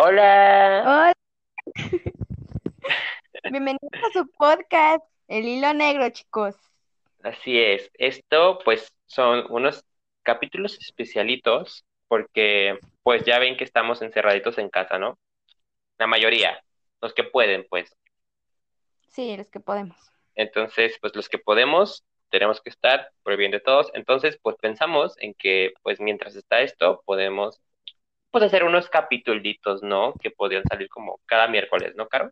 Hola. Hola. Bienvenidos a su podcast, El Hilo Negro, chicos. Así es. Esto, pues, son unos capítulos especialitos porque, pues, ya ven que estamos encerraditos en casa, ¿no? La mayoría, los que pueden, pues. Sí, los que podemos. Entonces, pues, los que podemos, tenemos que estar por el bien de todos. Entonces, pues, pensamos en que, pues, mientras está esto, podemos, pues, hacer unos capítulos, ¿no? Que podrían salir como cada miércoles, ¿no, Caro?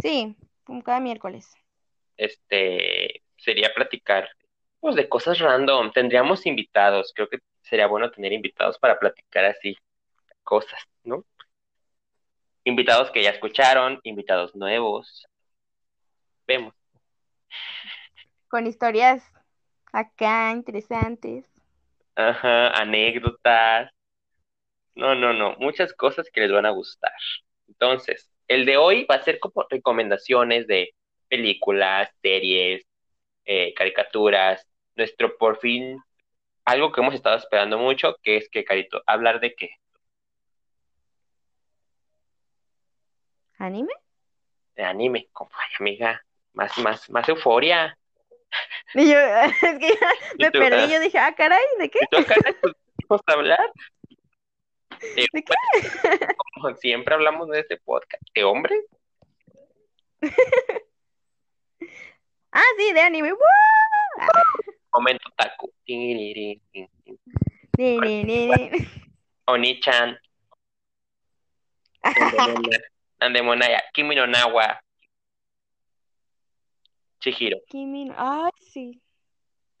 Sí, como cada miércoles. este, sería platicar, pues, de cosas random. Tendríamos invitados. Creo que sería bueno tener invitados para platicar así cosas, ¿no? Invitados que ya escucharon, invitados nuevos. Vemos. Con historias acá interesantes. Ajá, anécdotas. No, no, no. Muchas cosas que les van a gustar. Entonces, el de hoy va a ser como recomendaciones de películas, series, eh, caricaturas. Nuestro por fin, algo que hemos estado esperando mucho, que es que, Carito, hablar de qué? ¿Anime? De anime. Como, ay, amiga, más, más, más euforia. Y yo, es que ya ¿Y me tú? perdí. Ah. Yo dije, ah, caray, ¿de qué? ¿Y tú acá vamos a hablar? De, ¿De qué? como siempre hablamos de este podcast. ¿De hombres? Ah, sí, de anime. ¡Woo! Ah, Momento ni. Oni-chan. Andemona- Andemonaya. Kimi no Nawa. Chihiro. Kimi no- Ay, sí.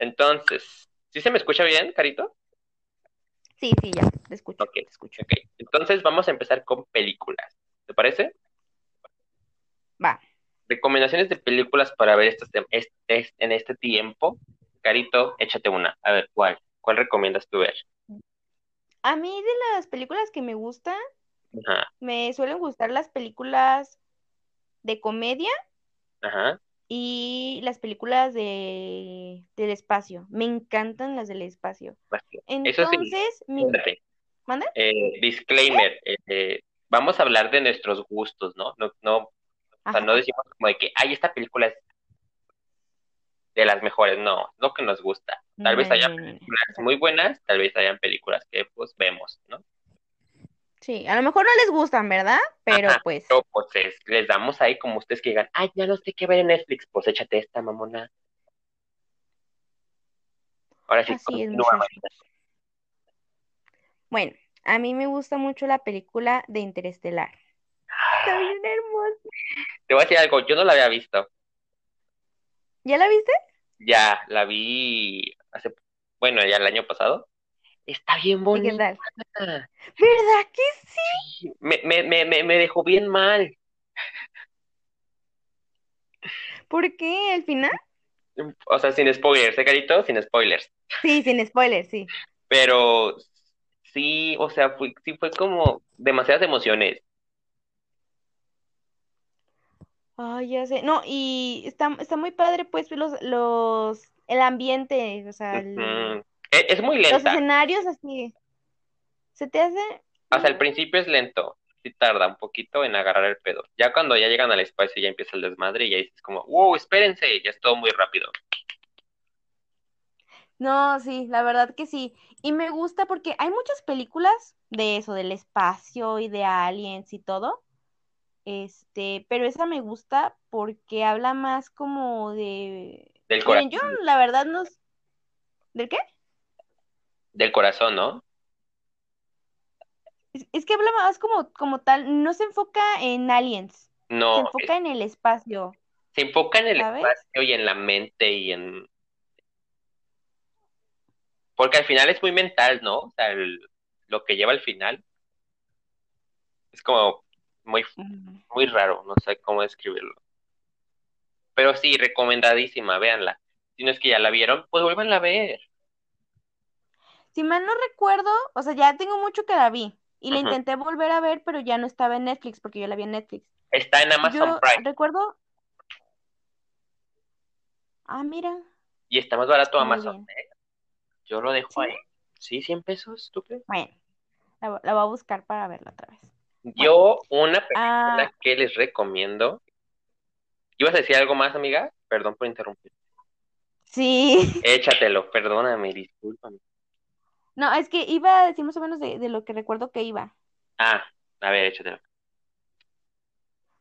Entonces, ¿sí se me escucha bien, Carito? Sí, sí, ya, te escucho, Ok, te escucho. ok. Entonces vamos a empezar con películas. ¿Te parece? Va. Recomendaciones de películas para ver estos tem- es- es- en este tiempo. Carito, échate una. A ver, ¿cuál? ¿Cuál recomiendas tú ver? A mí de las películas que me gustan, Ajá, me suelen gustar las películas de comedia ajá. Y las películas de del espacio. Me encantan las del espacio. Eso sí, Entonces, mi... ¿Mande? Eh, disclaimer. eh, eh, vamos a hablar de nuestros gustos, ¿no? No, no, o sea, no decimos como de que, ay, esta película es de las mejores. No, lo que nos gusta. Tal vez No, haya no. películas muy buenas, tal vez hayan películas que pues vemos, ¿no? Sí, a lo mejor no les gustan, ¿verdad? Pero Ajá, pues, pues es- les damos ahí como ustedes que digan, ay, ya no sé qué ver en Netflix, pues échate esta, mamona. Ahora sí, así es. Bueno, a mí me gusta mucho la película de Interestelar. Está María. bien hermosa. Te voy a decir algo, yo no la había visto. ¿Ya la viste? Ya la vi hace, bueno, ya el año pasado. Está bien ¿Y qué bonita. tal? ¿Verdad que sí? Me, me, me, me me dejó bien mal. ¿Por qué? ¿Al final? O sea, sin spoilers, ¿eh, Carito? Sin spoilers. Sí, sin spoilers, sí. Pero sí, o sea, fue, sí fue como demasiadas emociones. Ay, ya sé. No, y está, está muy padre, pues, los, los, el ambiente, o sea, el- es muy los lenta. escenarios así. ¿Se te hace? Sea, al principio es lento. Sí tarda un poquito en agarrar el pedo. Ya cuando ya llegan al espacio ya empieza el desmadre y ya dices como, wow, espérense, ya es todo muy rápido. No, sí, la verdad que sí. Y me gusta porque hay muchas películas de eso, del espacio y de aliens y todo. Este, pero esa me gusta porque habla más como de... Del Miren, corazón, yo la verdad no... ¿Del qué? Del corazón, ¿no? Es, es que habla más como, como tal, no se enfoca en aliens, se No, enfoca en el espacio, se enfoca en el ¿sabes? espacio y en la mente y en... Porque al final es muy mental, ¿no? O sea, el- lo que lleva al final es como muy, muy raro, no sé cómo describirlo. Pero sí, recomendadísima, véanla. Si no es que ya la vieron, pues vuélvanla a ver. Si mal no recuerdo, o sea, ya tengo mucho que la vi y la intenté volver a ver, pero ya no estaba en Netflix porque yo la vi en Netflix. Está en Amazon Yo Prime recuerdo... Ah, mira, y está más barato muy Amazon. ¿eh? Yo lo dejo ¿Sí? ahí. Sí, 100 pesos, ¿tú crees? Bueno, la, vo- la voy a buscar para verla otra vez. Yo, una película Ah, que les recomiendo. ¿Ibas a decir algo más, amiga? Perdón por interrumpir. sí. Échatelo, perdóname, discúlpame. No, es que iba a decir más o menos de, de lo que recuerdo que iba. Ah, a ver, échatelo.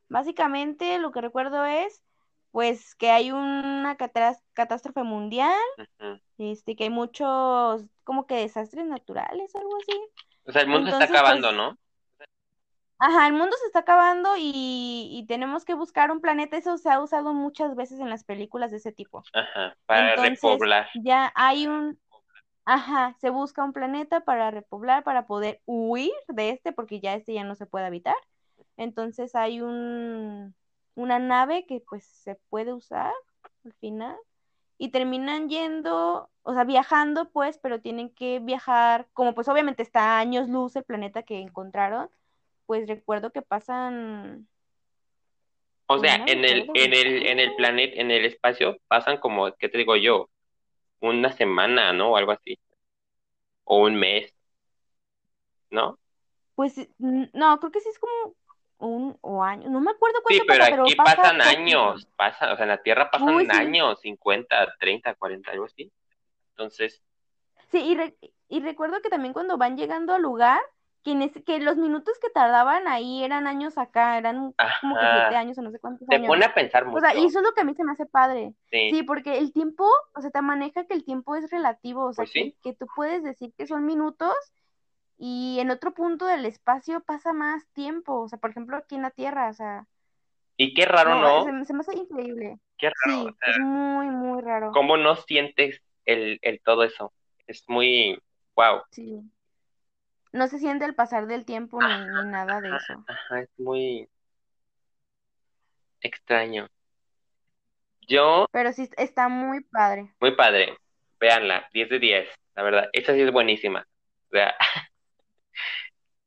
Básicamente lo que recuerdo es, pues, que hay una catástrofe mundial, Ujú. este, que hay muchos, como que desastres naturales, algo así. O sea, el mundo se está Entonces, acabando, pues, ¿no? Ajá, el mundo se está acabando y, y tenemos que buscar un planeta. Eso se ha usado muchas veces en las películas de ese tipo. Ajá, para Entonces, repoblar. ya hay un, ajá, se busca un planeta para repoblar, para poder huir de este, porque ya este ya no se puede habitar. Entonces hay un, una nave que pues se puede usar al final y terminan yendo, o sea, viajando pues, pero tienen que viajar, como pues obviamente está a años luz el planeta que encontraron, pues recuerdo que pasan, O sea, en el, en el, en el planeta, en el espacio, pasan como, ¿qué te digo yo? Una semana, ¿no? O algo así. O un mes, ¿no? Pues no, creo que sí es como un o año, no me acuerdo Sí, cuánto pero pasa, pero aquí pasa pasan años, pasa, o sea, en la Tierra pasan Uy, sí. años, 50, 30, 40, algo así. Entonces, Sí, y, re- y recuerdo que también cuando van llegando al lugar, que, en ese- que los minutos que tardaban ahí eran años acá, eran como que siete años o no sé cuántos te años. pone a pensar O sea, y mucho. eso es lo que a mí se me hace padre. Sí, Sí, porque el tiempo, o sea, te maneja que el tiempo es relativo, o sea, pues sí. que, que tú puedes decir que son minutos y en otro punto del espacio pasa más tiempo, o sea, por ejemplo, aquí en la Tierra, o sea, Y qué raro, no, se, ¿no? me- se me hace increíble. Qué raro, o Sí, sea, es muy, muy raro. ¿cómo no sientes el, el todo eso? Es muy, wow. Sí. No se siente el pasar del tiempo ni, ni nada de eso. ajá, es muy extraño. Yo, Pero sí está muy padre. muy padre. Véanla, 10 de 10, la verdad. Esa sí es buenísima. O sea,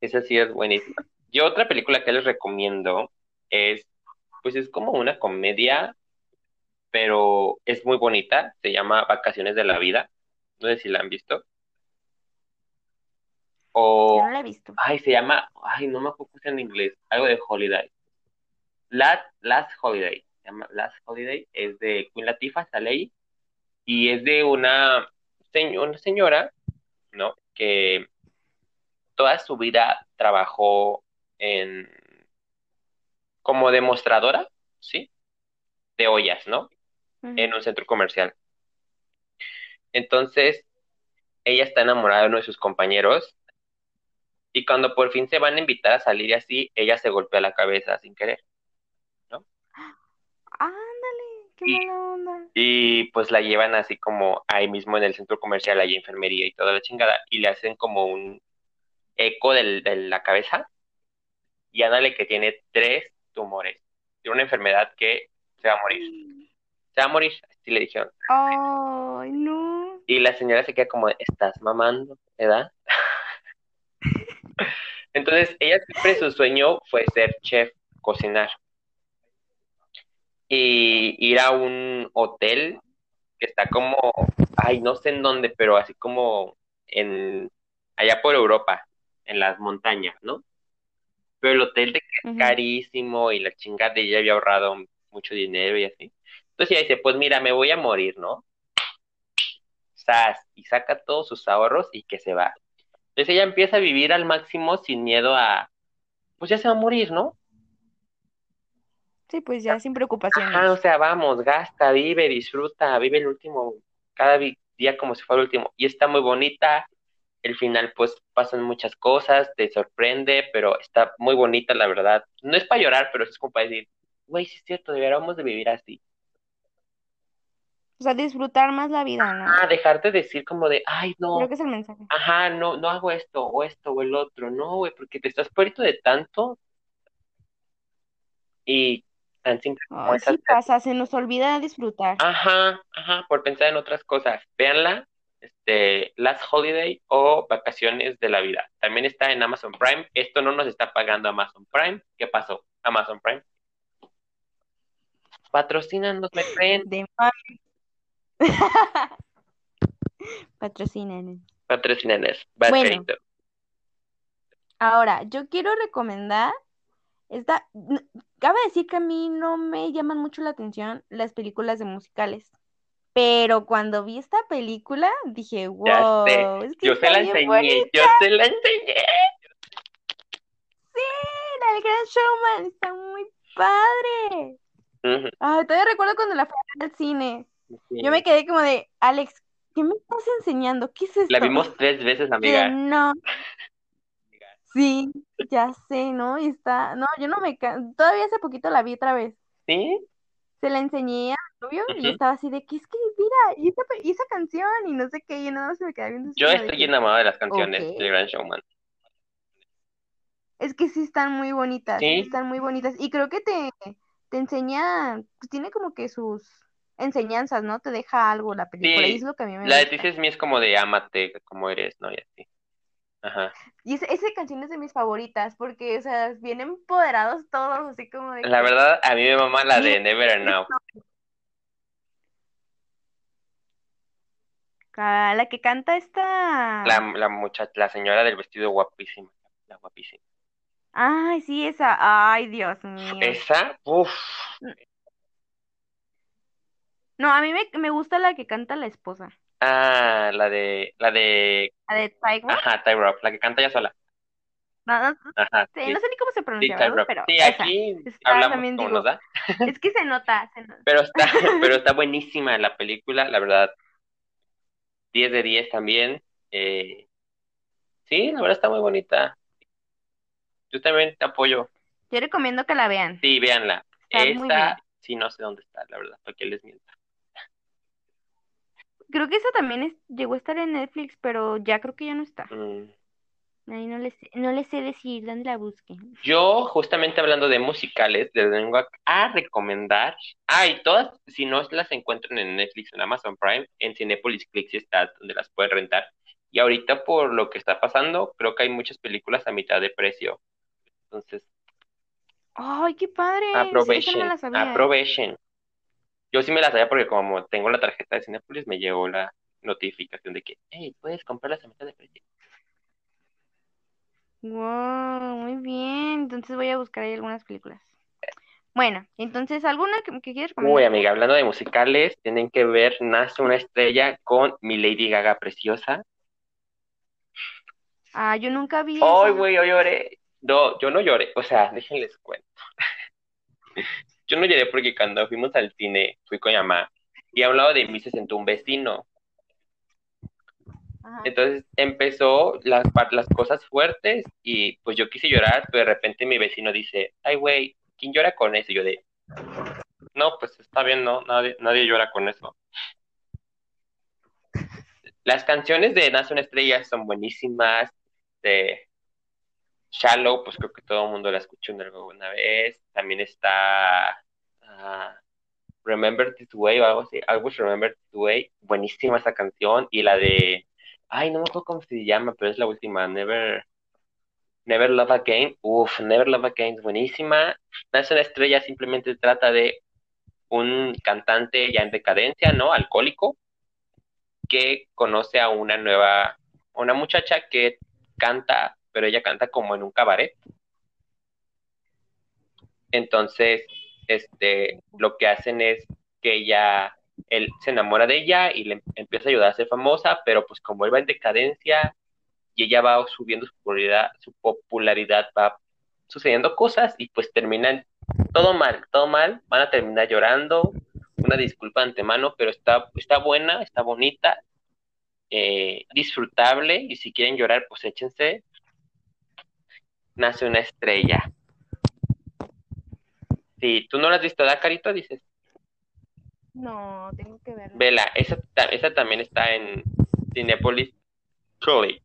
esa sí es buenísima. Yo otra película que les recomiendo es, pues es como una comedia, pero es muy bonita. Se llama Vacaciones de la Vida. No sé si la han visto. Yo O, no la he visto. ay, se llama, ay, no me acuerdo en inglés. Algo de Holiday. Last, Last Holiday. Se llama Last Holiday. Es de Queen Latifah, sale ahí. Y es de una, señ- una señora, ¿no? Que toda su vida trabajó en, como demostradora, ¿sí? De ollas, ¿no? En un centro comercial. Entonces, ella está enamorada de uno de sus compañeros y cuando por fin se van a invitar a salir y así, ella se golpea la cabeza sin querer, ¿no? Ándale, qué Y, mala onda. y pues la llevan así como ahí mismo en el centro comercial, hay enfermería y toda la chingada, y le hacen como un eco del- de la cabeza y ándale que tiene tres tumores. Tiene una enfermedad que se va a morir. Se va a morir, así le dijeron. Ay, no. Y la señora se queda como, estás mamando, ¿verdad? Entonces, ella siempre su sueño fue ser chef, cocinar. Y ir a un hotel que está como, ay, no sé en dónde, pero así como en, allá por Europa, en las montañas, ¿no? Pero el hotel Ujú. carísimo y la chingada de ella había ahorrado mucho dinero y así. Entonces ella dice, pues mira, me voy a morir, ¿no? Sas, y saca todos sus ahorros y que se va. Entonces ella empieza a vivir al máximo sin miedo a, pues ya se va a morir, ¿no? Sí, pues ya sin Ajá, o preocupaciones. sea, vamos, gasta, vive, disfruta, vive el último, cada día como si fuera el último. Y está muy bonita. El final, pues pasan muchas cosas, te sorprende, pero está muy bonita, la verdad. No es para llorar, pero es como para decir, güey, sí es cierto, deberíamos de vivir así. O sea, disfrutar más la vida, ¿no? Ah, dejarte decir como de, ay, Creo no, que es el mensaje. ajá, no, no hago esto, o esto, o el otro. No, güey, porque te estás perdiendo de tanto y tan simple como sí pasa, se nos olvida disfrutar. Ajá, ajá, por pensar en otras cosas. Véanla, este, Last Holiday o Vacaciones de la Vida. También está en Amazon Prime. Esto no nos está pagando Amazon Prime. ¿Qué pasó? Amazon Prime. Patrocínanos, me creen. De. Patrocínanos. Vas, Bueno. Ahora, yo quiero recomendar esta. Cabe decir que a mí no me llaman mucho la atención las películas de musicales. Pero cuando vi esta película, dije, wow, es que yo se la enseñé, yo se la enseñé. Sí, la del Gran Showman está muy padre. Ay, todavía recuerdo cuando la fui al cine. Sí. Yo me quedé como de, Alex, ¿qué me estás enseñando? ¿Qué es La esto? vimos tres veces, Que amiga. no, sí, ya sé, ¿no? Y está, no, yo no me, todavía hace poquito la vi otra vez. ¿Sí? Se la enseñé a mi novio y Ujú. estaba así de que es que, mira, y esa, y esa canción y no sé qué, y nada más se me quedaba viendo Yo de estoy que, enamorado de las canciones ok. del Gran Showman. Es que sí están muy bonitas, sí Sí, están muy bonitas. Y creo que te, te enseña, pues tiene como que sus enseñanzas, ¿no? Te deja algo la película y sí. es lo que a mí me La de gusta. This Is Me es como de ámate como eres, ¿no? Y así. Ajá. Y esa, esa canción es de mis favoritas porque, o sea, bien empoderados todos, así como de La verdad, a mí me mama la de Never Enough. ah, la que canta esta... La, la muchacha, la señora del vestido guapísima. La guapísima. Ay, sí, esa. Ay, Dios mío. Esa, uff. No, a mí me, me gusta la que canta la esposa. Ah, la de, la de, La de Tiger. ajá, Ty Rock, la que canta ella sola. No, no, Ajá, sí, no sé ni cómo se sí, pronuncia, Ty. Rock. Pero Sí, esa. aquí Está hablamos también, como digo, nos da. es que se nota, se nota. Pero está, pero está buenísima la película, la verdad. 10 de 10 también. Eh, sí, la verdad está muy bonita. Yo también te apoyo. Yo recomiendo que la vean. Sí, véanla. Está muy bien. Esta, sí, no sé dónde está, la verdad, para que les mienta. Creo que esa también es- llegó a estar en Netflix, pero ya creo que ya no está. Mm. Ahí no les, no les sé decir dónde la busquen. Yo, justamente hablando de musicales, les vengo a, recomendar. Ah, y todas, si no las encuentran en Netflix en Amazon Prime, en Cinepolis Click sí está, donde las pueden rentar. Y ahorita, por lo que está pasando, creo que hay muchas películas a mitad de precio. Entonces, Ay, qué padre. No me aprovechen, la sabía. ¿eh? aprovechen. Yo sí me la sabía porque como tengo la tarjeta de Cinepolis, me llegó la notificación de que, hey, puedes comprarlas a mitad de precio. Wow, muy bien. Entonces voy a buscar ahí algunas películas. Bueno, entonces, ¿alguna que, que quieras Uy, recomendar? amiga, hablando de musicales, tienen que ver Nace una estrella con mi Lady Gaga preciosa. Ah, yo nunca vi Ay, güey, yo lloré. No, yo no lloré, o sea, déjenles cuento. Yo no lloré porque cuando fuimos al cine, fui con mi mamá, y a un lado de mí se sentó un vecino. Ajá. Entonces empezó las, las cosas fuertes y pues yo quise llorar, pero de repente mi vecino dice, ay, güey, ¿quién llora con eso? Y yo de, no, pues está bien, no, nadie, nadie llora con eso. Las canciones de Nace una estrella son buenísimas, de Shallow, pues creo que todo el mundo la escuchó alguna vez. También está ah, Remember This Way o algo así. Always Remember This Way. Buenísima esa canción. Y la de. Ay, no me acuerdo cómo se llama, pero es la última. Never. Never Love Again. Uf, Never Love Again es buenísima. Nace una estrella simplemente trata de un cantante ya en decadencia, ¿no? Alcohólico, que conoce a una nueva, una muchacha que canta, pero ella canta como en un cabaret. Entonces, este, lo que hacen es que ella, él se enamora de ella y le empieza a ayudar a ser famosa, pero pues como él va en decadencia y ella va subiendo su popularidad, su popularidad va sucediendo cosas y pues terminan todo mal, todo mal, van a terminar llorando, una disculpa de antemano, pero está, está buena, está bonita, eh, disfrutable y si quieren llorar, pues échense. Nace una estrella. Si tú no la has visto, ¿da, Carito? Dices, No, tengo que verla. vela, esa, esa también está en Cinepolis Click.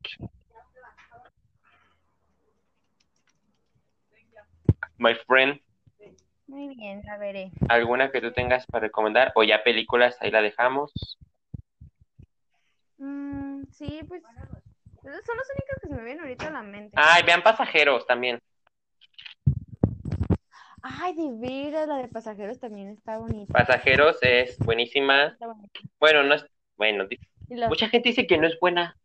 My friend, Muy bien, la veré. ¿alguna que tú tengas para recomendar? O ya películas, ahí la dejamos. Mm, sí, pues son las únicas que se me vienen ahorita a la mente. Ay, vean pasajeros también. Ay, de veras, la de pasajeros también está bonita. Pasajeros es buenísima. Está. Bueno, no es, bueno, mucha gente dice que no es buena.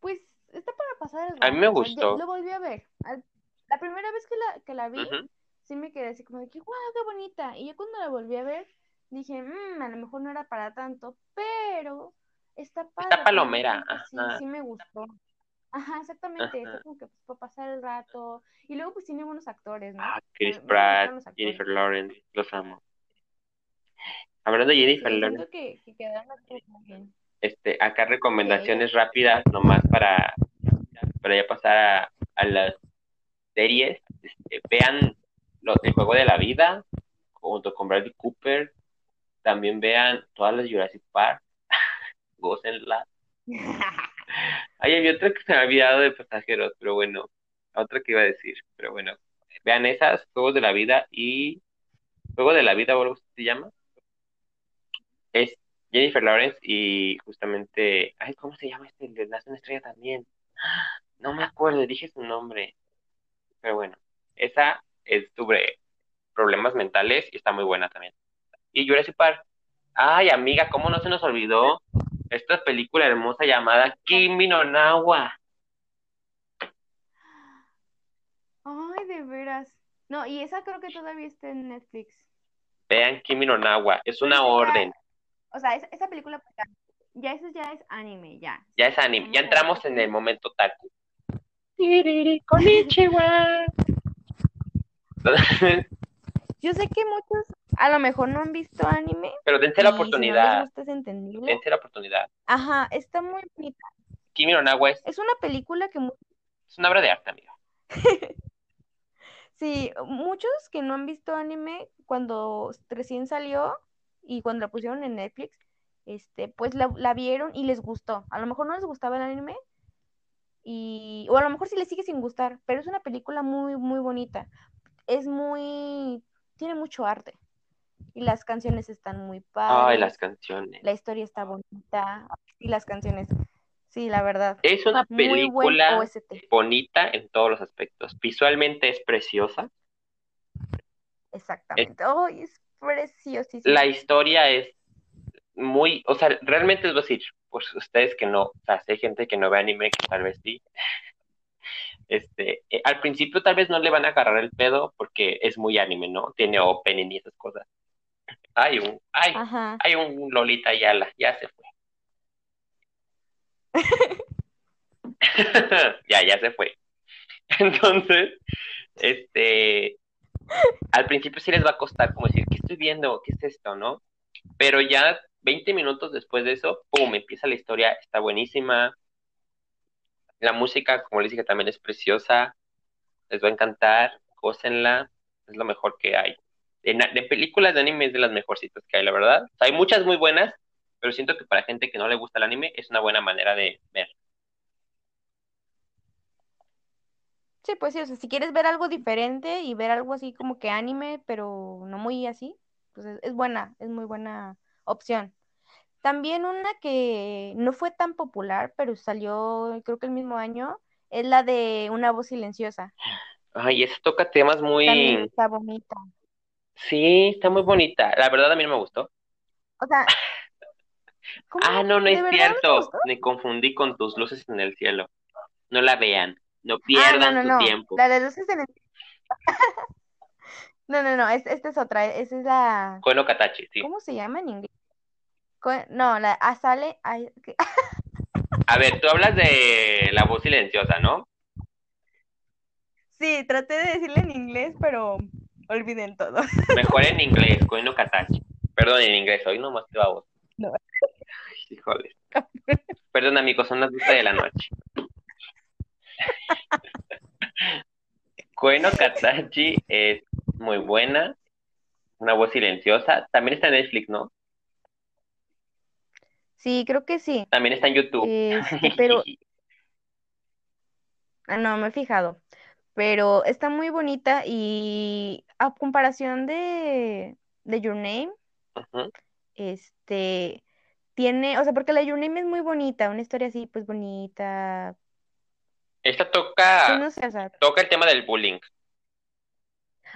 pues está para pasar el A mí me o sea, gustó. lo volví a ver. La primera vez que la, que la vi, sí me quedé así como de que, wow, qué bonita. Y yo cuando la volví a ver, dije, "Mm, a lo mejor no era para tanto, pero está padre. de palomera, Sí, ajá. sí me gustó. Ajá, exactamente. Ajá. Está como que pues, para pasar el rato. Y luego pues tiene buenos actores, ¿no? Ah, Chris Pratt, los actores. Jennifer Lawrence, los amo. Hablando de Jennifer Sí, Lawrence, siento que, que quedaron así muy bien. este, acá recomendaciones rápidas, nomás para, para ya pasar a, a las series. Este, vean lo- el juego de la vida junto con Bradley Cooper. También vean todas las Jurassic Park. Gócenla. Ay, había otra que se me había olvidado de pasajeros, pero bueno, otra que iba a decir, pero bueno, vean esas, Juegos de la Vida y Juego de la Vida, o algo se llama. Es Jennifer Lawrence y justamente, ay, ¿cómo se llama este? Nace una estrella también. No me acuerdo, dije su nombre. Pero bueno, esa es sobre problemas mentales y está muy buena también. Y Jurassic Park, ay, amiga, ¿cómo no se nos olvidó esta película hermosa llamada Kimi no Nawa? Ay, de veras. No, y esa creo que todavía está en Netflix. Vean Kimi no Nawa, es una ya- orden. O sea, esa, esa película, pues, ya, ya eso ya es anime, ya. Ya es anime, ya entramos en el momento taku. Konnichiwa. Yo sé que muchos a lo mejor no han visto anime. Pero dense la y Si no oportunidad, dense la oportunidad. Ajá, está muy bonita. Kimi no Nawa es, Es una película que es una obra de arte, amiga. sí, muchos que no han visto anime cuando recién salió y cuando la pusieron en Netflix, este, pues la, la vieron y les gustó. A lo mejor no les gustaba el anime y o a lo mejor sí les sigue sin gustar, pero es una película muy muy bonita. Es muy tiene mucho arte y las canciones están muy padres. Ay, las canciones. La historia está bonita y las canciones. Sí, la verdad. Es una película bonita en todos los aspectos. Visualmente es preciosa. Exactamente. ¡Ay, es preciosísimo! La historia es muy, o sea, realmente es decir, pues ustedes que no, o sea, si hay gente que no ve anime, que tal vez sí. Este, eh, al principio tal vez no le van a agarrar el pedo porque es muy anime, ¿no? Tiene opening y esas cosas. Hay un, hay, Ajá. hay un Lolita Yala, ya se fue. ya, ya se fue. Entonces, este, al principio sí les va a costar como decir, ¿qué estoy viendo? ¿Qué es esto? ¿No? Pero ya 20 minutos después de eso, ¡pum! Empieza la historia, está buenísima. La música, como les dije, también es preciosa. Les va a encantar, gócenla, es lo mejor que hay. En, de películas de anime es de las mejorcitas que hay, la verdad. O sea, hay muchas muy buenas, pero siento que para gente que no le gusta el anime es una buena manera de ver. Sí, pues sí, o sea, si quieres ver algo diferente y ver algo así como que anime, pero no muy así, pues es, es buena, es muy buena opción. También una que no fue tan popular, pero salió creo que el mismo año, es la de Una voz silenciosa. Ay, eso toca temas muy... También está bonita. Sí, está muy bonita. La verdad a mí no me gustó. O sea. Ah, no, no ¿De es cierto. Me confundí con tus luces en el cielo. No la vean. No Ah, no, pierdan no, su no. tiempo. La de luces en el... No, no, no, es- esta es otra, esa es la... Kono Katachi, sí. ¿Cómo se llama en inglés? No, la Asale... ¿qué? A ver, tú hablas de la voz silenciosa, ¿no? Sí, traté de decirle en inglés, pero olviden todo. Mejor en inglés, Kono Katachi. Perdón, en inglés, hoy nomás te va voz. No. Híjole. Perdón, amigos, son las 12 de la noche. Kono Katachi es muy buena. Una voz silenciosa. También está en Netflix, ¿no? Sí, creo que sí. También está en YouTube. Este, pero... Ah, no, me he fijado. Pero está muy bonita y a comparación de, de Your Name, este, tiene, o sea, porque la Your Name es muy bonita, una historia así, pues bonita. Esta Sí, toca, no sé, o sea, toca el tema del bullying.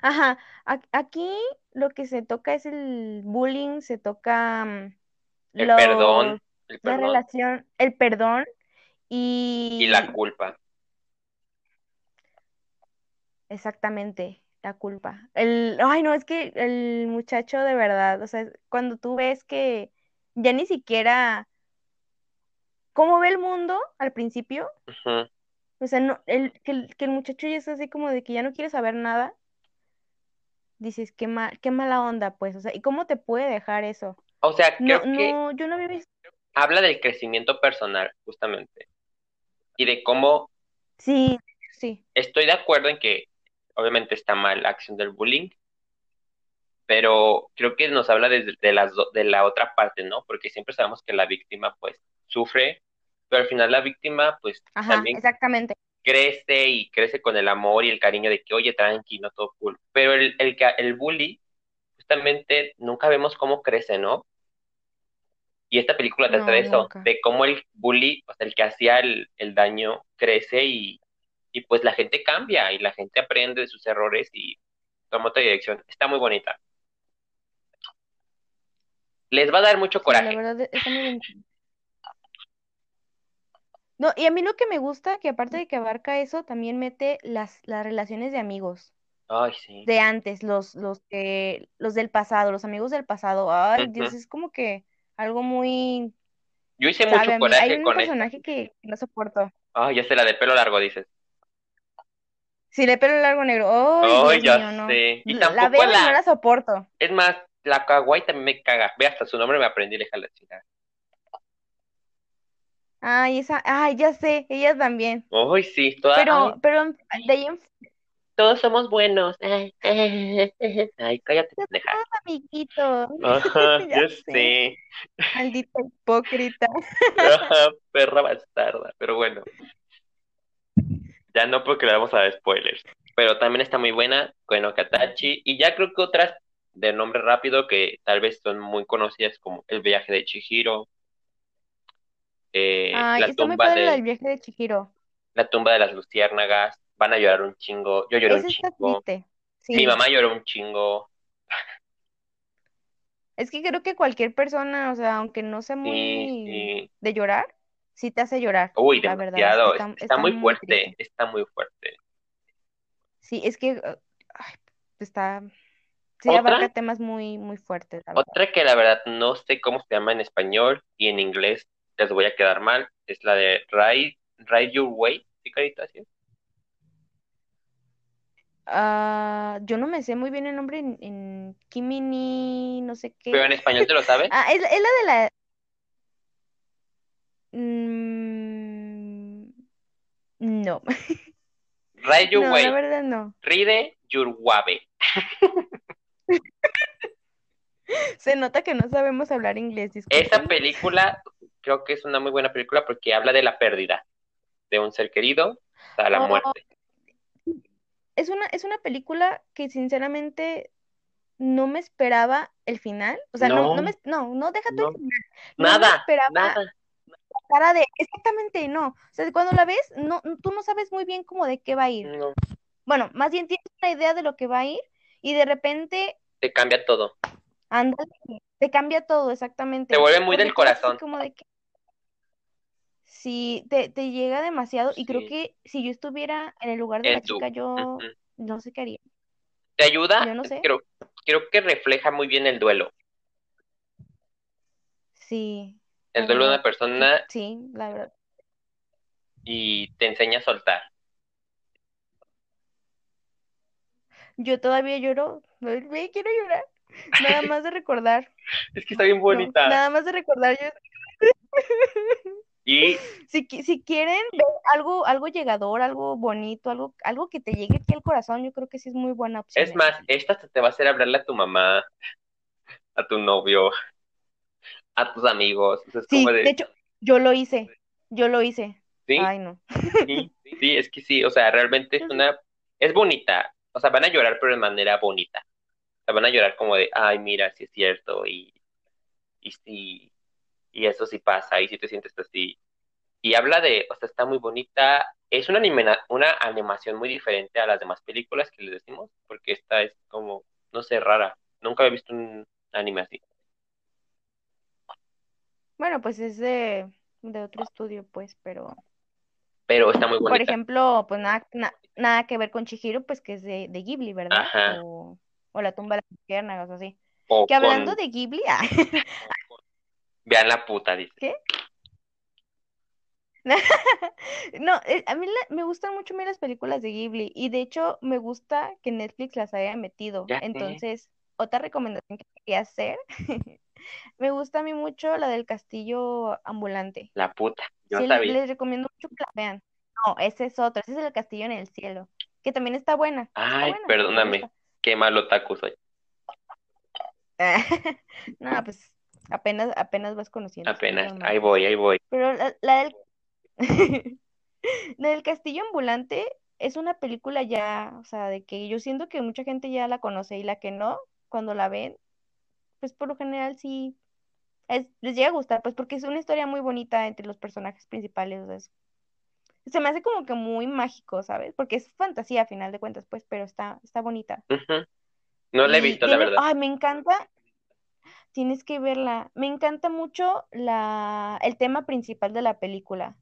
Ajá, a- aquí lo que se toca es el bullying, se toca mm, El perdón, el la perdón relación, el perdón y y, la culpa. exactamente, la culpa. El, ay, no, es que el muchacho de verdad, o sea, cuando tú ves que ya ni siquiera cómo ve el mundo al principio, o sea, no, el, que, el, que el muchacho ya es así como de que ya no quiere saber nada, dices, qué mal, qué mala onda, pues, o sea, ¿y cómo te puede dejar eso? O sea, No, creo que no, yo no había visto, habla del crecimiento personal, justamente, y de cómo sí, sí, estoy de acuerdo en que obviamente está mal la acción del bullying, pero creo que nos habla desde de, las do- de la otra parte, ¿no? Porque siempre sabemos que la víctima pues sufre, pero al final la víctima pues ajá, también exactamente, crece y crece con el amor y el cariño de que, oye, tranquilo, todo cool. Pero el, el, el bully, justamente nunca vemos cómo crece, ¿no? Y esta película trata de no, eso, nunca. de cómo el bully, o sea, el que hacía el, el daño, crece y, y pues la gente cambia y la gente aprende de sus errores y toma otra dirección. Está muy bonita. Les va a dar mucho Sí, la coraje. verdad está muy bien. No, y a mí lo que me gusta, que aparte de que abarca eso, también mete las, las relaciones de amigos. Ay, sí. de antes, los, los que, los del pasado, los amigos del pasado. Ay, Dios, es como que algo muy, Yo hice mucho mí, hay coraje un con esta. personaje que no soporto. Ay, ya sé, la de pelo largo, dices. Si le pelo largo negro, Dios ya mío, no. sé. Y La la tampoco veo y no la... la soporto. Es más, la kawaii también me caga. Ve, hasta su nombre me aprendí, déjala chingada. Ay, esa, ay, ya sé, ella también. Ay, sí, toda... Ay, Pero, pero de ahí en todos somos buenos. Ay, ay, cállate, pendeja. amiguito. Ajá, Ya yo sé, sé. maldita hipócrita. Ajá, perra bastarda. Pero bueno, ya no porque le vamos a dar spoilers. Pero también está muy buena, Koeno Katachi. Y ya creo que otras de nombre rápido que tal vez son muy conocidas como El viaje de Chihiro, eh, Ay, La está muy tumba padre del de, viaje de Chihiro. La tumba de las luciérnagas, Van a llorar un chingo, yo lloré un chingo, triste. mi Sí. mamá lloró un chingo, Es que creo que cualquier persona, o sea, aunque no sea sí, muy sí. de llorar, sí te hace llorar, Uy, la verdad. Está, está está muy muy fuerte, triste. está muy fuerte. Sí, es que uh, ay, está, sí abarca Otra, temas muy, muy fuertes, la verdad. otra que la verdad no sé cómo se llama en español y en inglés les voy a quedar mal, es la de Ride, Ride Your Way, ¿sí, carita? ¿Sí? Ah, yo no me sé muy bien el nombre en, en Kimi ni no sé Pero qué. en español te lo sabes, Ah, es, es la de la... Mm, no, Ride Your no, la verdad no. Ride Your Wabe. Se nota que no sabemos hablar inglés, Esa película creo que es una muy buena película porque habla de la pérdida de un ser querido hasta la Oh, muerte. es una, es una película que sinceramente no me esperaba el final. O sea, no, no No, me, no, no, déjate no, final. No me nada, esperaba nada. Cara de, exactamente, no. O sea, cuando la ves, no, tú no sabes muy bien cómo de qué va a ir. No, Bueno, más bien tienes una idea de lo que va a ir y de repente, te cambia todo. ándale, te cambia todo, Te exactamente. vuelve muy del corazón. como de que sí, te, te llega demasiado y creo que si yo estuviera en el lugar de la chica, yo no sé qué haría. Te ayuda, Yo no sé. creo, creo que refleja muy bien el duelo. Sí, Duelo de una persona sí, la verdad. y te enseña a soltar. Yo todavía lloro, me, quiero llorar, nada más de recordar, Es que está bien no, bonita. nada más de recordar. Yo, Y si, si quieren ver algo, algo llegador, algo bonito, algo, algo que te llegue aquí al corazón, yo creo que sí es muy buena opción es más, esta te va a hacer hablarle a tu mamá, a tu novio, a tus amigos. O sea, es como Sí, de de, hecho, yo lo hice, yo lo hice. sí, Ay, no. sí, sí, es que sí, o sea, realmente es una, es bonita. O sea, van a llorar, pero de manera bonita. O sea, van a llorar como de, ay, mira, sí es cierto, y, y sí, y eso sí pasa, y si te sientes así. Y habla de, o sea, está muy bonita. Es una, anima- una animación muy diferente a las demás películas que les decimos, porque esta es como, no sé, rara. Nunca había visto un anime así. Bueno, pues es de, de otro estudio, pues, pero pero está muy Por bonita. ejemplo, pues nada, na- nada que ver con Chihiro, pues que es de, de Ghibli, ¿verdad? Ajá. O, o La tumba de las luciérnagas o así. O Que hablando con de Ghibli, ah, Vean la puta, dice. ¿qué? No, eh, a mí la- me gustan mucho mí las películas de Ghibli y de hecho me gusta que Netflix las haya metido. Ya sé, Entonces, otra recomendación que quería hacer, me gusta a mí mucho la del castillo ambulante. la puta. Yo Sí, sabía. les recomiendo mucho que la vean. No, ese es otro, ese es el castillo en el cielo, que también está buena, está Ay, buena, perdóname. Qué mal otaku soy. No, pues apenas, apenas vas conociendo, Apenas. Ahí voy, ahí voy. Pero la, la del, la del castillo ambulante es una película ya, o sea, de que yo siento que mucha gente ya la conoce y la que no, cuando la ven, pues por lo general sí es- les llega a gustar, pues porque es una historia muy bonita entre los personajes principales, o sea, es- se me hace como que muy mágico, ¿sabes? Porque es fantasía a final de cuentas, pues, pero está, está bonita. No la he visto, la verdad. ay, me encanta, tienes que verla, me encanta mucho la, el tema principal de la película.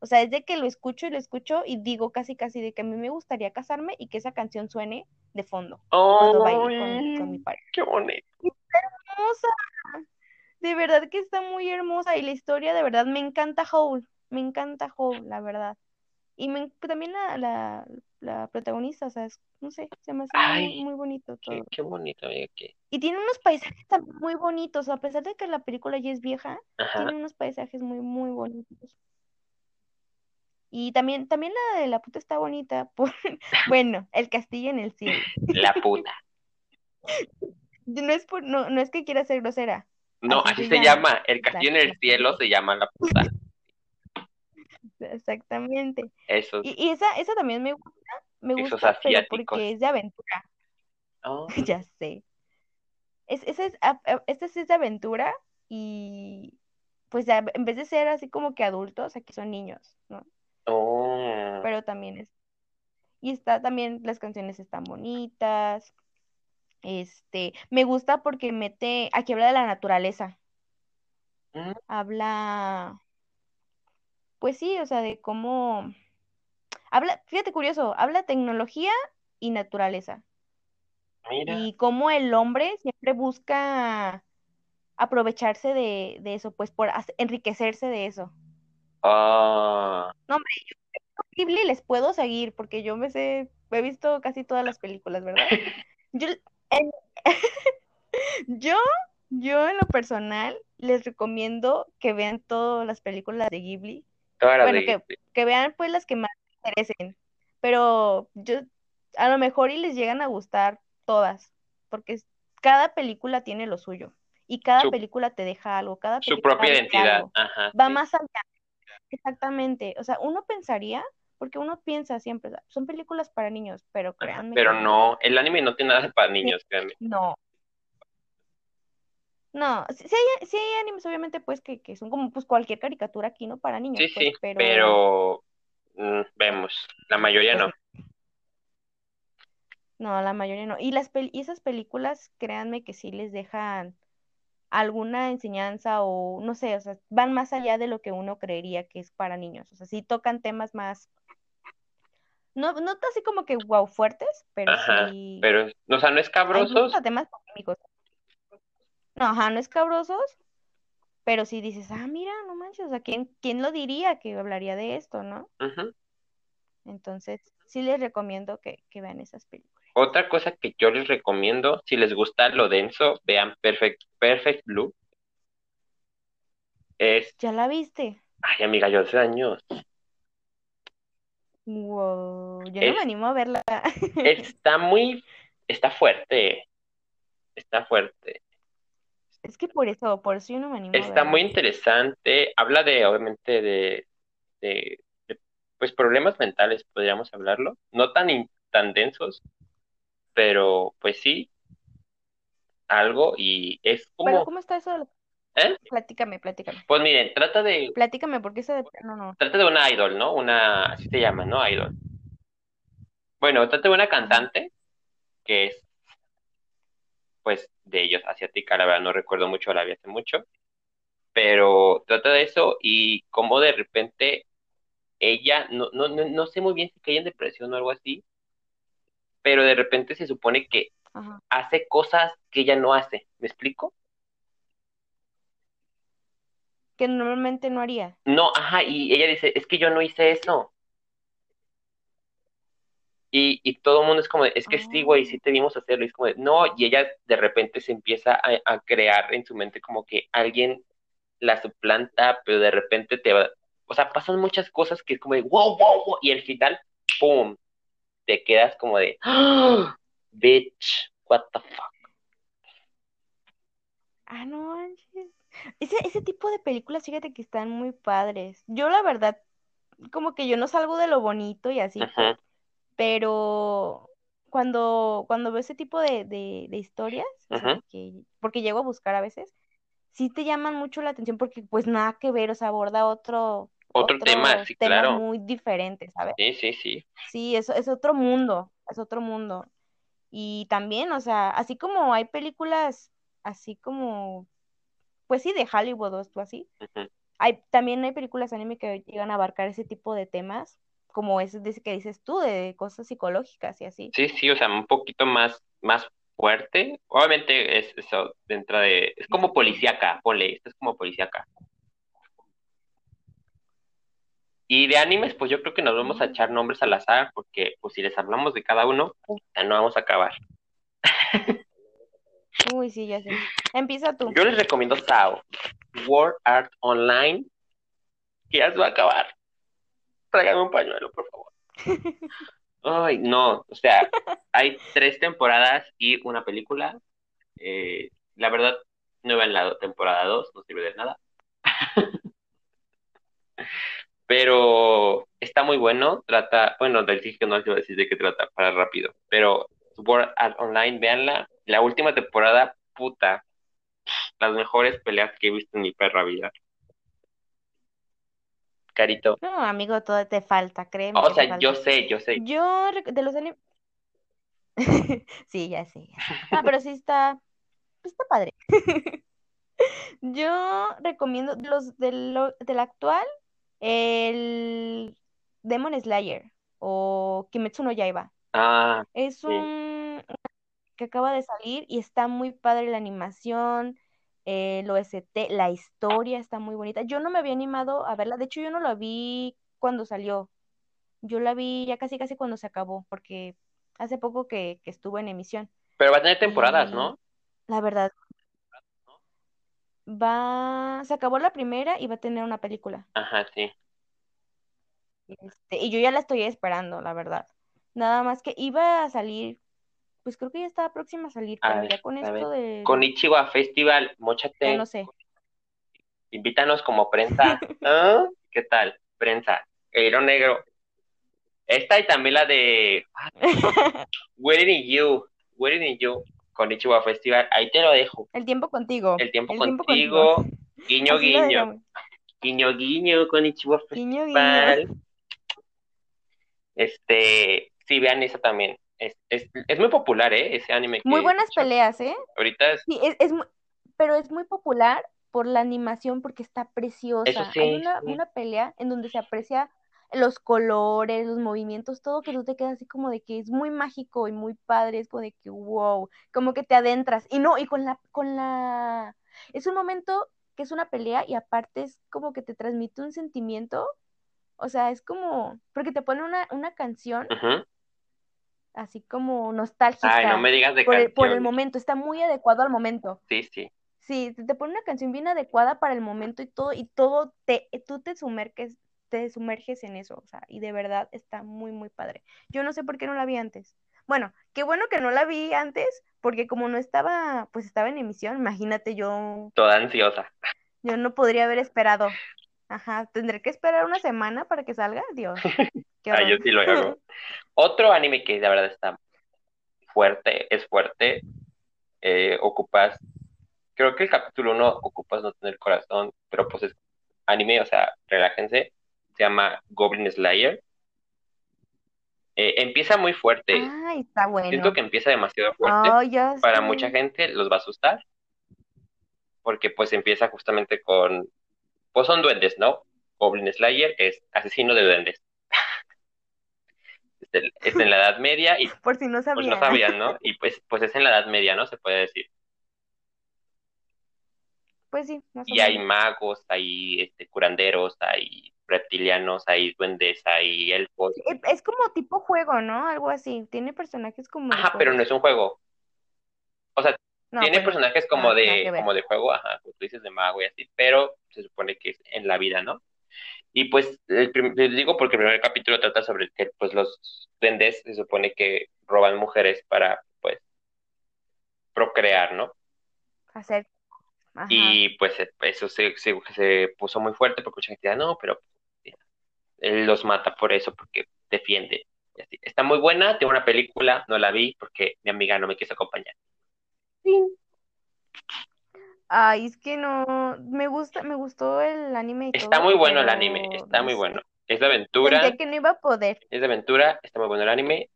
O sea, es de que lo escucho y lo escucho y digo casi casi de que a mí me gustaría casarme y que esa canción suene de fondo cuando baile con, con mi pareja. qué bonito. Hermosa, de verdad que está muy hermosa y la historia de verdad me encanta Howl, me encanta Howl, la verdad. Y me, también la, la, la protagonista, o sea, es- no sé, se me hace muy, Ay, muy bonito qué, todo. qué bonito, amiga. Qué... Y tiene unos paisajes también muy bonitos, a pesar de que la película ya es vieja, Ajá. tiene unos paisajes muy, muy bonitos. Y también, también la de la puta está bonita, por, bueno, el castillo en el cielo. La puta. No es por, no, no es que quiera ser grosera, No, así así se llama, llama. El castillo en el cielo se llama la puta. exactamente. Esos, Y, y esa, esa también me gusta, me esos gusta, pero porque es de aventura, Oh, ya sé. Es, esa es, a- a- esta es de aventura y pues en vez de ser así como que adultos, aquí son niños, ¿no? oh. Pero también es, y está también, las canciones están bonitas, este, me gusta porque mete, aquí habla de la naturaleza, Mm, habla, pues sí, o sea, de cómo, habla, fíjate curioso, habla tecnología y naturaleza, Mira. y cómo el hombre siempre busca aprovecharse de, de eso, pues por enriquecerse de eso. Ah, No, hombre, yo Ghibli les puedo seguir porque yo me sé, he visto casi todas las películas, ¿verdad? Yo, en- yo, yo en lo personal les recomiendo que vean todas las películas de Ghibli. todas las Bueno, de que, que vean pues las que más les interesen, pero yo a lo mejor y les llegan a gustar todas, porque cada película tiene lo suyo y cada Su, película te deja algo, cada su película propia habla de identidad. Ajá, va sí. más allá. Exactamente, o sea, uno pensaría, porque uno piensa siempre, son películas para niños, pero Ajá. créanme Pero no. el anime no tiene nada para Sí, niños, créanme. No, no, sí, hay, sí hay animes obviamente pues que, que son como pues cualquier caricatura aquí, ¿no? Para niños, Sí, pues, sí, pero pero mm, vemos, la mayoría no. no, la mayoría no. Y las pel- y esas películas, créanme que sí les dejan alguna enseñanza o no sé, o sea, van más allá de lo que uno creería que es para niños. O sea, sí tocan temas más, no, no así como que wow fuertes, pero Ajá, sí, pero, o sea, no es cabrosos. hasta temas polémicos. No, ajá, no es cabrosos, pero sí dices, ah, mira, no manches, o sea, ¿quién, quién lo diría que hablaría de esto, no? Ujú. Entonces, sí les recomiendo que, que vean esas películas. Otra cosa que yo les recomiendo, si les gusta lo denso, vean Perfect, Perfect Blue. Es, ¿Ya la viste? ay, amiga, yo hace años. Wow, yo no me animo a verla. está muy, está fuerte, está fuerte. Es que por eso, por eso yo no me animo a Está muy verla. interesante. Habla de, obviamente, de, de, de, pues, problemas mentales, podríamos hablarlo. No tan, in- tan densos, pero pues sí, algo. Y es como, ¿cómo está eso? de ¿eh? Platícame, platícame. Pues miren, trata de, Platícame, porque esa de plano no. trata de una idol, ¿no? Una, así se llama, ¿no? Idol. Bueno, trata de una cantante que es, pues, de ellos, asiática, la verdad, no recuerdo mucho, la vi hace mucho, pero trata de eso y cómo de repente ella, no, no, no, no sé muy bien si cae en depresión o algo así, pero de repente se supone que Ajá. hace cosas que ella no hace. ¿Me explico? Que normalmente no haría. No, ajá, y ella dice, es que yo no hice eso. Y, y todo el mundo es como, de, es que sí, güey, sí te vimos hacerlo. Y es como, de, no, y ella de repente se empieza a, a crear en su mente como que alguien la suplanta, pero de repente te va, o sea, pasan muchas cosas que es como de, wow, wow, wow, y al final, ¡pum! Te quedas como de, ¡Ah! bitch, what the fuck. Ah, no manches. Ese, ese tipo de películas, fíjate que están muy padres. Yo, la verdad, como que yo no salgo de lo bonito y así, Ajá, pero cuando, cuando veo ese tipo de, de, de historias, o sea, que, porque llego a buscar a veces, sí te llaman mucho la atención porque pues nada que ver, o sea, aborda otro, Otro tema, sí, temas claro. muy diferentes, ¿sabes? Sí, sí, sí. Sí, eso es otro mundo, es otro mundo. Y también, o sea, así como hay películas, así como, pues sí, de Hollywood o esto así, hay, también hay películas anime que llegan a abarcar ese tipo de temas, como ese que dices tú, de cosas psicológicas y así. Sí, sí, o sea, un poquito más, más fuerte. Obviamente es eso, dentro de, es como policíaca, ponle, esto es como policíaca. Y de animes, pues yo creo que nos vamos a echar nombres al azar, porque pues si les hablamos de cada uno, puta, no vamos a acabar. Uy, sí, ya sé. Empieza tú. Yo les recomiendo SAO, World Art Online, que ya se va a acabar. Tráigame un pañuelo, por favor. Ay, no, o sea, hay tres temporadas y una película. Eh, la verdad, no vean la temporada 2, no sirve de nada. Pero está muy bueno, trata, bueno, del que no les iba a decir de qué trata, para rápido, pero Sword Art Online, véanla, la última temporada, puta, las mejores peleas que he visto en mi perra vida. Carito. No, amigo, todo te falta, créeme O sea, yo sé, yo sé. Yo, de los animes... Sí, ya sé. Ah, pero sí está, pues está padre. Yo recomiendo de los del, del actual, el Demon Slayer o Kimetsu no Yaiba. Ah, Es sí. Que acaba de salir y está muy padre la animación, eh, el OST, la historia está muy bonita. Yo no me había animado a verla, de hecho yo no la vi cuando salió, yo la vi ya casi casi cuando se acabó, porque hace poco que, que estuvo en emisión. Pero va a tener temporadas, Y ¿no? la verdad, va, se acabó la primera y va a tener una película. Ajá, sí. Este, y yo ya la estoy esperando, la verdad. Nada más que iba a salir, pues creo que ya estaba próxima a salir, pero ya con esto de, Con Ichiwa Festival, ya móchate, no sé. invítanos como prensa. ¿Ah? ¿Qué tal? Prensa. Hilo negro. Esta y también la de Waiting in You. Waiting in You. Con Ichiwa Festival. Ahí te lo dejo. El tiempo contigo. El tiempo El tiempo contigo. Guiño, Así guiño. Guiño, guiño con Ichiwa Guiño, Festival. guiño. Este, sí, vean esa también. Es, es, es muy popular, ¿eh? Ese anime que Muy buenas peleas, ¿eh? Ahorita es, Sí, es, es pero es muy popular por la animación porque está preciosa. sí, Hay una, sí. una pelea en donde se aprecia los colores, los movimientos, todo que tú te quedas así como de que es muy mágico y muy padre, es como de que wow, como que te adentras. Y no, y con la, con la, es un momento que es una pelea y aparte es como que te transmite un sentimiento, o sea, es como, porque te pone una, una canción. Así como Ay, no nostálgica me digas de por el, por el momento, está muy adecuado al momento. Sí, sí. Sí, te, te pone una canción bien adecuada para el momento y todo, y todo te, tú te sumerges, te sumerges en eso, o sea, y de verdad está muy, muy padre. Yo no sé por qué no la vi antes. Bueno, qué bueno que no la vi antes, porque como no estaba, pues estaba en emisión, imagínate, yo, Toda ansiosa. yo no podría haber esperado. Ajá, tendré que esperar una semana para que salga, Dios, Ay, yo sí lo hago. Otro anime que la verdad está fuerte, es fuerte. eh, ocupas, creo que el capítulo 1 ocupas no tener corazón, pero pues es anime, o sea, relájense. Se llama Goblin Slayer. Eh, empieza muy fuerte. Ay, está Siento bueno. que empieza demasiado fuerte. Ya Para sé. mucha gente los va a asustar, porque pues empieza justamente con, pues son duendes, ¿no? Goblin Slayer es asesino de duendes. Es en la Edad Media y Por si no pues sabían. no sabían, ¿no? Y pues, pues es en la Edad Media, ¿no? Se puede decir. Pues sí, más o Y hay magos, hay este, curanderos, hay reptilianos, hay duendes, hay elfos. Eh, Es como tipo juego, ¿no? Algo así. Tiene personajes como Ajá, pero no es un juego. O sea, No, tiene pues personajes como nada de, como de juego, ajá, como tú dices, de mago y así, pero se supone que es en la vida, ¿no? Y pues el les digo porque el primer capítulo trata sobre que pues los duendes se supone que roban mujeres para pues procrear, ¿no? Hacer. Ajá. Y pues eh, eso se, se, se puso muy fuerte porque mucha gente decía, no, pero él los mata por eso, porque defiende. Está muy buena, tengo una película, no la vi porque mi amiga no me quiso acompañar. Ay, es que no. Me gusta, me gustó el anime y Está todo, muy bueno el anime, está muy bueno. Es de aventura, Sentía que no iba a poder. es de aventura, está muy bueno el anime,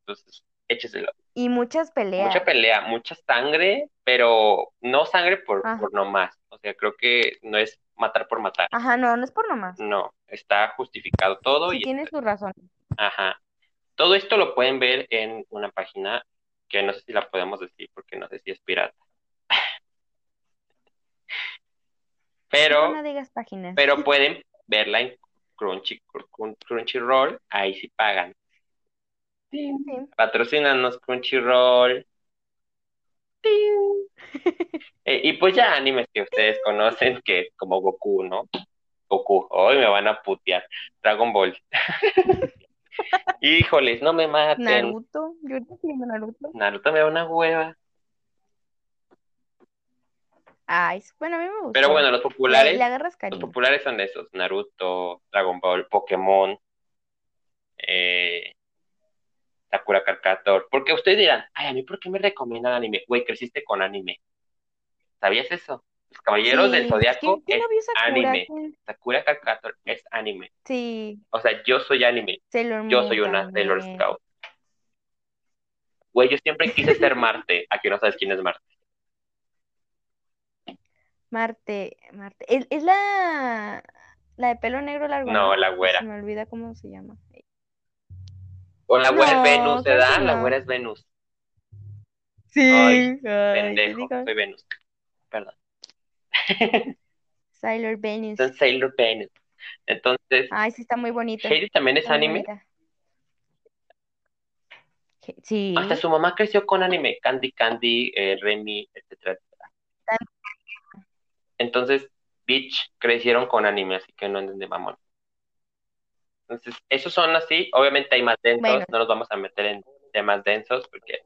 entonces écheselo. Y muchas peleas. Mucha pelea, mucha sangre, pero no sangre por, Ajá. por nomás. O sea, creo que no es matar por matar. Ajá, no, no es por nomás. No, está justificado todo Sí y tiene su razón. ajá. Todo esto lo pueden ver en una página que no sé si la podemos decir porque no sé si es pirata. Pero, No digas páginas. pero pueden verla en Crunchy, Crun- Crunchyroll, ahí sí pagan. Sí. Patrocínanos Crunchyroll. Eh, y pues ya animes que ustedes conocen, que es como Goku, ¿no? Goku, hoy me van a putear. Dragon Ball. Híjoles, no me maten. Naruto. Yo no Naruto. Naruto me da una hueva. Ay, bueno, a mí me gusta. Pero bueno, los populares, le agarras los populares son esos, Naruto, Dragon Ball, Pokémon, eh, Sakura Card Captor. Porque ustedes dirán, ay, a mí ¿por qué me recomiendan anime? Güey, creciste con anime. ¿Sabías eso? Los Caballeros del Zodiaco ¿quién, quién es Sakura? anime. Sakura Card Captor es anime. Sí, O sea, yo soy anime. Sailor Yo soy una Sailor. Scout. Güey, yo siempre quise ser Marte. Aquí no sabes quién es Marte. Marte, Marte. ¿Es, es la, la de pelo negro largo? No, la güera. Se me olvida cómo se llama. O la güera No, es Venus, ¿verdad? La güera es Venus. Sí. Ay, Ay, Pendejo, soy Venus. Perdón. Sailor Venus. Entonces, Sailor Venus. Entonces, Ay, sí, está muy bonito. Heidi también es Está anime. bonita. Sí. Hasta su mamá creció con anime. Candy Candy, eh, Remy, etcétera. Entonces, Beach crecieron con anime, así que no entiende mamón. Entonces, esos son así. Obviamente hay más densos, Bueno. no nos vamos a meter en temas densos porque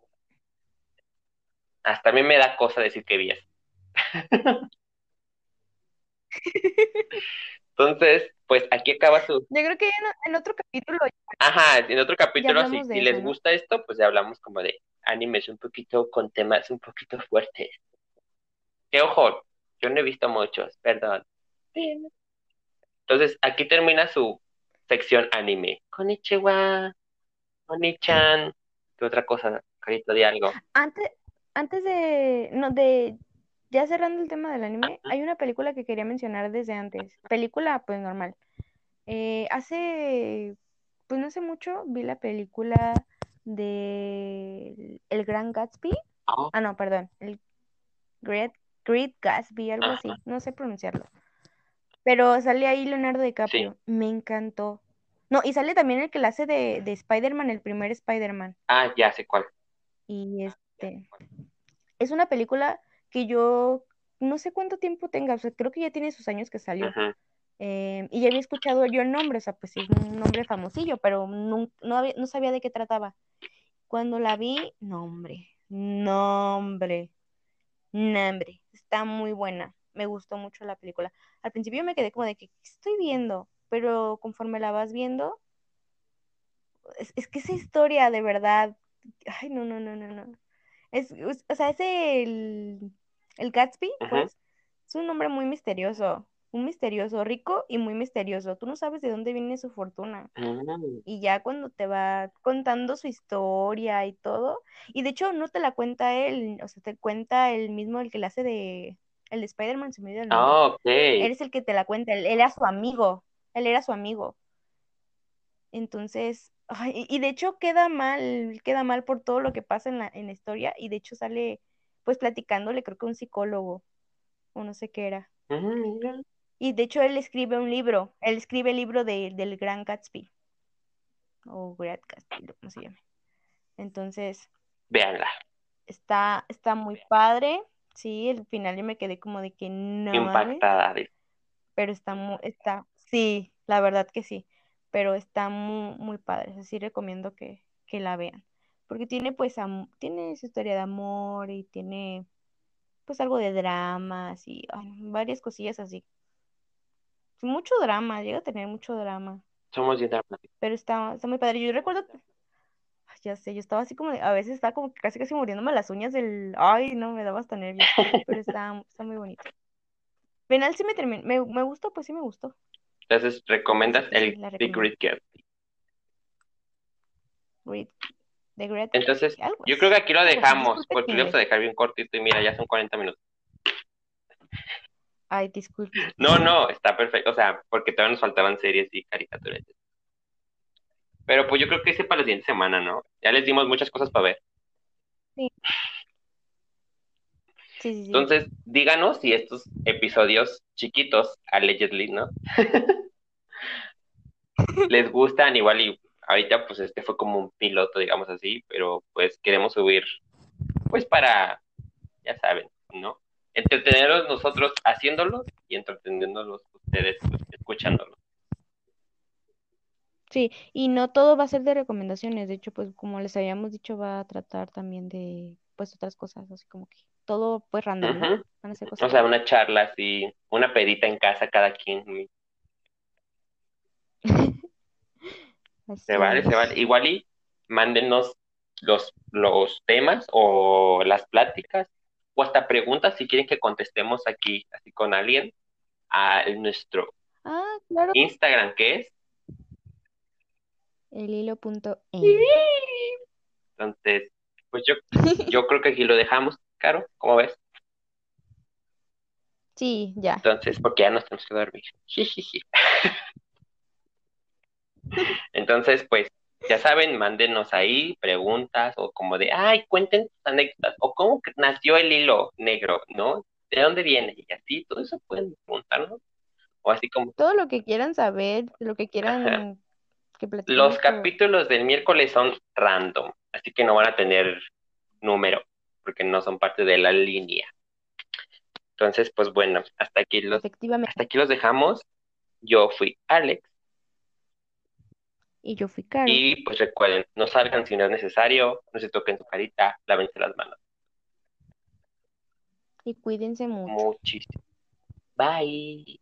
hasta a mí me da cosa decir que vi eso. Entonces, pues aquí acaba su... Yo creo que en, en otro capítulo. Ajá, en otro capítulo, si, de si les gusta esto, pues ya hablamos como de animes un poquito con temas un poquito fuertes. Que ojo, yo no he visto muchos, perdón. Entonces, aquí termina su sección anime. Konnichiwa, Oni-chan. ¿Qué otra cosa? Carito de algo. Antes, antes de, no, de, ya cerrando el tema del anime, hay una película que quería mencionar desde antes. Película, pues normal. Eh, hace, pues no hace mucho, vi la película de El Gran Gatsby. Oh, Ah, no, perdón, el Great, Great Gatsby, algo así, no sé pronunciarlo. Pero sale ahí Leonardo DiCaprio, me encantó. No, y sale también el que la hace de, de Spider-Man, el primer Spider-Man. ah, ya sé cuál. Y este, es una película que yo no sé cuánto tiempo tenga, o sea, creo que ya tiene sus años que salió. Eh, y ya había escuchado yo el nombre, o sea, pues sí, es un nombre famosillo, pero nun- no, había- no sabía de qué trataba. Cuando la vi, nombre, nombre, nombre, está muy buena, me gustó mucho la película. Al principio me quedé como de que, ¿qué estoy viendo? Pero conforme la vas viendo, es, es que esa historia de verdad, ay, no, no, no, no, no. Es, es- o sea, es el, el Gatsby, pues, es un hombre muy misterioso, un misterioso, rico y muy misterioso. Tú no sabes de dónde viene su fortuna. Mm. Y ya cuando te va contando su historia y todo, y de hecho no te la cuenta él, o sea, te cuenta el mismo, el que le hace de, el de Spider-Man, se me olvidó el nombre. Ah, ok. Él es el que te la cuenta, él, él era su amigo. él era su amigo. Entonces, y de hecho queda mal, queda mal por todo lo que pasa en la, en la historia, y de hecho sale pues platicándole, creo que un psicólogo, o no sé qué era. Y de hecho él escribe un libro, él escribe el libro de, del Gran Gatsby, o Great Gatsby, ¿cómo se llama? Entonces, véanla. Está, está muy padre. Sí, el final yo me quedé como de que no. Impactada. Pero está muy, está, sí, la verdad que sí. Pero está muy, muy padre. Así recomiendo que, que la vean. Porque tiene pues tiene su historia de amor y tiene pues algo de dramas y varias cosillas así. Mucho drama, llega a tener mucho drama. Somos bien dramáticos. Pero está, está muy padre. Yo recuerdo ya sé, yo estaba así como, a veces estaba como casi casi muriéndome las uñas del, ay, no, me daba hasta nervios, pero está, está muy bonito. Final sí me terminó, me, me gustó, pues sí me gustó. Entonces, ¿recomiendas el The Great Gatsby? The Great Entonces, yo creo que aquí lo dejamos, porque lo vamos a dejar bien cortito y mira, ya son 40 minutos. Ay, disculpe. No, no, está perfecto, o sea, porque todavía nos faltaban series y caricaturas. Pero pues yo creo que ese para la siguiente semana, ¿no? Ya les dimos muchas cosas para ver. Sí. Sí, sí, Entonces, díganos si estos episodios chiquitos, allegedly, ¿no? les gustan igual y ahorita pues este fue como un piloto, digamos así, pero pues queremos subir pues para, ya saben, ¿no? Entretenerlos nosotros haciéndolos y entreteniéndolos ustedes escuchándolos. Sí, y no todo va a ser de recomendaciones, de hecho, pues como les habíamos dicho, va a tratar también de, pues otras cosas, así como que todo pues random, Van a ser cosas. O sea, una charla así, una pedita en casa cada quien. se vale, se vale. Igual y mándenos los, los temas o las pláticas o hasta preguntas si quieren que contestemos aquí, así con alguien, a nuestro ah, Instagram, que es el hilo punto Entonces, pues yo, yo creo que aquí lo dejamos, Caro, ¿cómo ves? Sí, ya. Entonces, porque ya nos tenemos que dormir. Entonces, pues, ya saben, mándenos ahí preguntas o como de, ay, cuenten sus anécdotas o cómo nació el hilo negro, ¿no? ¿De dónde viene? Y así, todo eso pueden preguntarnos. O así como... Todo lo que quieran saber, lo que quieran los capítulos del miércoles son random, así que no van a tener número, porque no son parte de la línea. Entonces, pues bueno, hasta aquí los, hasta aquí los dejamos. Yo fui Alex. Y yo fui Carlos. Y pues recuerden, no salgan si no es necesario, no se toquen su carita, lávense las manos. Y cuídense mucho. Muchísimo. Bye.